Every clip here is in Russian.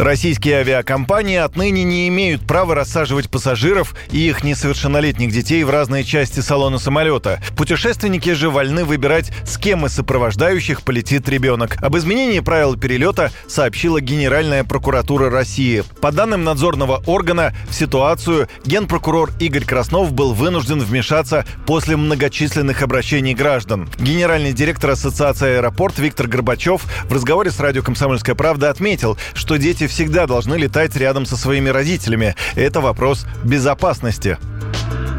Российские авиакомпании отныне не имеют права рассаживать пассажиров и их несовершеннолетних детей в разные части салона самолета. Путешественники же вольны выбирать, с кем из сопровождающих полетит ребенок. Об изменении правил перелета сообщила Генеральная прокуратура России. По данным надзорного органа, в ситуацию генпрокурор Игорь Краснов был вынужден вмешаться после многочисленных обращений граждан. Генеральный директор Ассоциации «Аэропорт» Виктор Горбачев в разговоре с радио «Комсомольская правда» отметил, что дети всегда должны летать рядом со своими родителями. Это вопрос безопасности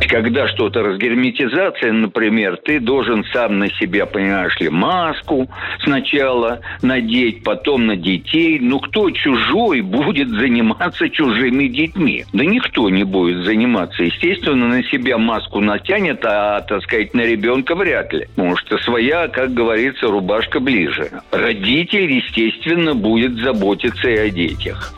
когда что-то разгерметизация, например, ты должен сам на себя, понимаешь ли, маску сначала надеть, потом на детей. Ну, кто чужой будет заниматься чужими детьми? Да никто не будет заниматься. Естественно, на себя маску натянет, а, так сказать, на ребенка вряд ли. Потому что своя, как говорится, рубашка ближе. Родитель, естественно, будет заботиться и о детях.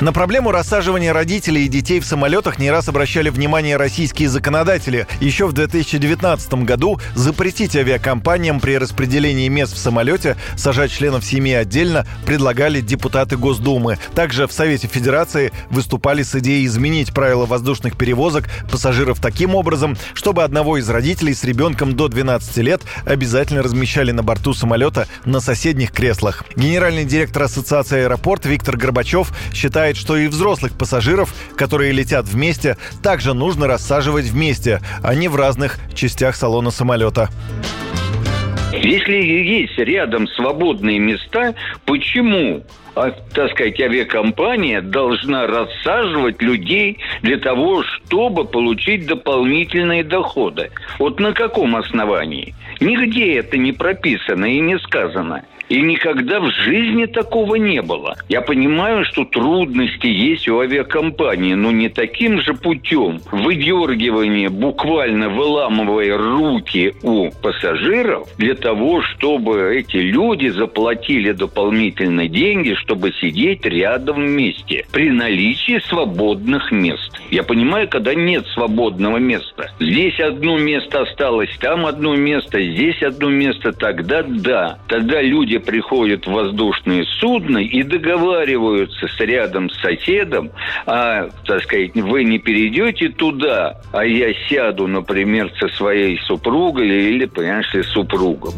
На проблему рассаживания родителей и детей в самолетах не раз обращали внимание российские законодатели. Еще в 2019 году запретить авиакомпаниям при распределении мест в самолете сажать членов семьи отдельно предлагали депутаты Госдумы. Также в Совете Федерации выступали с идеей изменить правила воздушных перевозок пассажиров таким образом, чтобы одного из родителей с ребенком до 12 лет обязательно размещали на борту самолета на соседних креслах. Генеральный директор Ассоциации аэропорт Виктор Горбачев считает, считает, что и взрослых пассажиров, которые летят вместе, также нужно рассаживать вместе, а не в разных частях салона самолета. Если есть рядом свободные места, почему а, так сказать, авиакомпания должна рассаживать людей для того, чтобы получить дополнительные доходы. Вот на каком основании? Нигде это не прописано и не сказано. И никогда в жизни такого не было. Я понимаю, что трудности есть у авиакомпании, но не таким же путем выдергивания, буквально выламывая руки у пассажиров для того, чтобы эти люди заплатили дополнительные деньги, чтобы сидеть рядом вместе при наличии свободных мест. Я понимаю, когда нет свободного места. Здесь одно место осталось, там одно место, здесь одно место, тогда да. Тогда люди приходят в воздушные судно и договариваются с рядом с соседом, а, так сказать, вы не перейдете туда, а я сяду, например, со своей супругой или, понимаешь ли, супругом.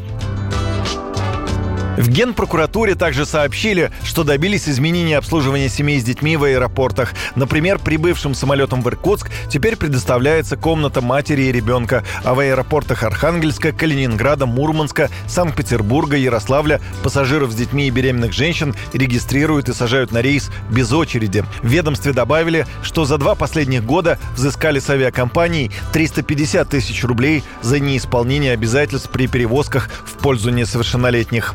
В Генпрокуратуре также сообщили, что добились изменения обслуживания семей с детьми в аэропортах. Например, прибывшим самолетом в Иркутск теперь предоставляется комната матери и ребенка, а в аэропортах Архангельска, Калининграда, Мурманска, Санкт-Петербурга, Ярославля пассажиров с детьми и беременных женщин регистрируют и сажают на рейс без очереди. В ведомстве добавили, что за два последних года взыскали с авиакомпаний 350 тысяч рублей за неисполнение обязательств при перевозках в пользу несовершеннолетних.